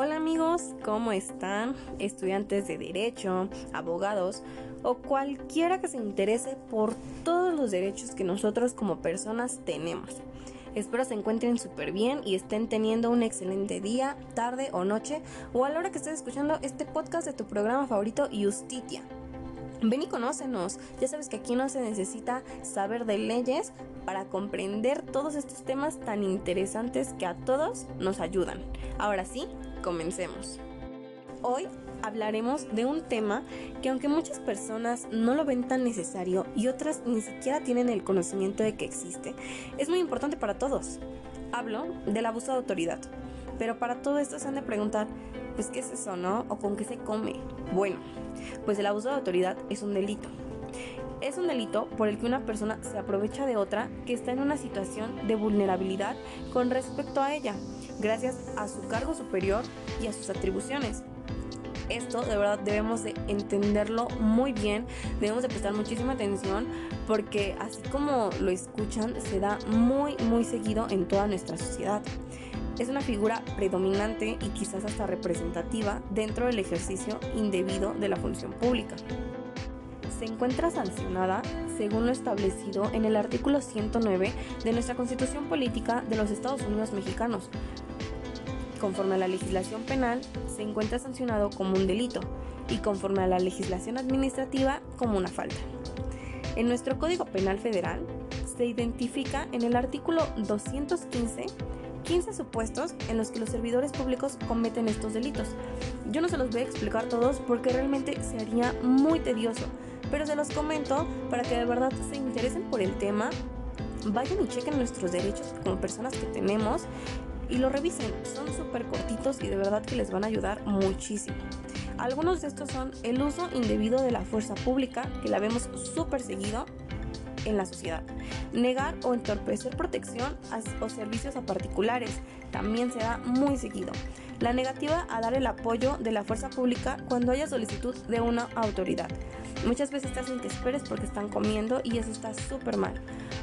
Hola amigos, ¿cómo están? Estudiantes de derecho, abogados o cualquiera que se interese por todos los derechos que nosotros como personas tenemos. Espero se encuentren súper bien y estén teniendo un excelente día, tarde o noche o a la hora que estés escuchando este podcast de tu programa favorito Justitia. Ven y conócenos. Ya sabes que aquí no se necesita saber de leyes para comprender todos estos temas tan interesantes que a todos nos ayudan. Ahora sí, comencemos. Hoy hablaremos de un tema que aunque muchas personas no lo ven tan necesario y otras ni siquiera tienen el conocimiento de que existe, es muy importante para todos. Hablo del abuso de autoridad. Pero para todo esto se han de preguntar, pues qué es eso, ¿no? ¿O con qué se come? Bueno, pues el abuso de autoridad es un delito. Es un delito por el que una persona se aprovecha de otra que está en una situación de vulnerabilidad con respecto a ella, gracias a su cargo superior y a sus atribuciones. Esto de verdad debemos de entenderlo muy bien, debemos de prestar muchísima atención porque así como lo escuchan se da muy muy seguido en toda nuestra sociedad. Es una figura predominante y quizás hasta representativa dentro del ejercicio indebido de la función pública. Se encuentra sancionada según lo establecido en el artículo 109 de nuestra Constitución Política de los Estados Unidos Mexicanos. Conforme a la legislación penal, se encuentra sancionado como un delito y conforme a la legislación administrativa como una falta. En nuestro Código Penal Federal se identifica en el artículo 215 15 supuestos en los que los servidores públicos cometen estos delitos. Yo no se los voy a explicar todos porque realmente se haría muy tedioso, pero se los comento para que de verdad se interesen por el tema, vayan y chequen nuestros derechos como personas que tenemos y lo revisen. Son súper cortitos y de verdad que les van a ayudar muchísimo. Algunos de estos son el uso indebido de la fuerza pública, que la vemos súper seguido, en la sociedad. Negar o entorpecer protección o servicios a particulares también se da muy seguido. La negativa a dar el apoyo de la fuerza pública cuando haya solicitud de una autoridad. Muchas veces te hacen que esperes porque están comiendo y eso está súper mal.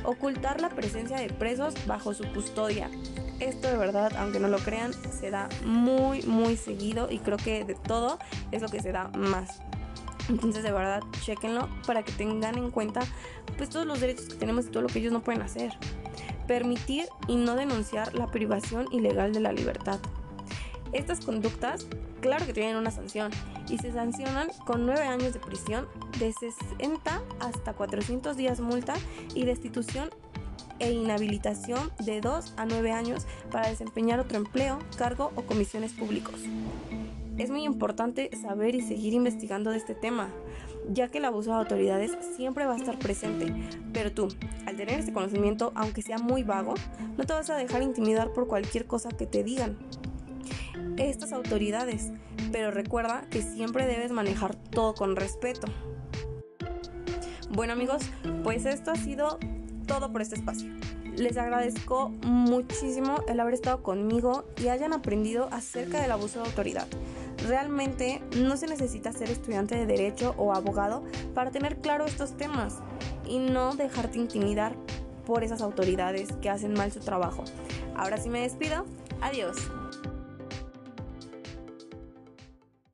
Ocultar la presencia de presos bajo su custodia. Esto de verdad, aunque no lo crean, se da muy, muy seguido y creo que de todo es lo que se da más. Entonces de verdad, chequenlo para que tengan en cuenta pues todos los derechos que tenemos y todo lo que ellos no pueden hacer. Permitir y no denunciar la privación ilegal de la libertad. Estas conductas, claro que tienen una sanción y se sancionan con 9 años de prisión, de 60 hasta 400 días multa y destitución e inhabilitación de 2 a 9 años para desempeñar otro empleo, cargo o comisiones públicos. Es muy importante saber y seguir investigando de este tema, ya que el abuso de autoridades siempre va a estar presente, pero tú, al tener este conocimiento, aunque sea muy vago, no te vas a dejar intimidar por cualquier cosa que te digan estas autoridades, pero recuerda que siempre debes manejar todo con respeto. Bueno amigos, pues esto ha sido todo por este espacio. Les agradezco muchísimo el haber estado conmigo y hayan aprendido acerca del abuso de autoridad. Realmente no se necesita ser estudiante de derecho o abogado para tener claro estos temas y no dejarte intimidar por esas autoridades que hacen mal su trabajo. Ahora sí me despido. Adiós.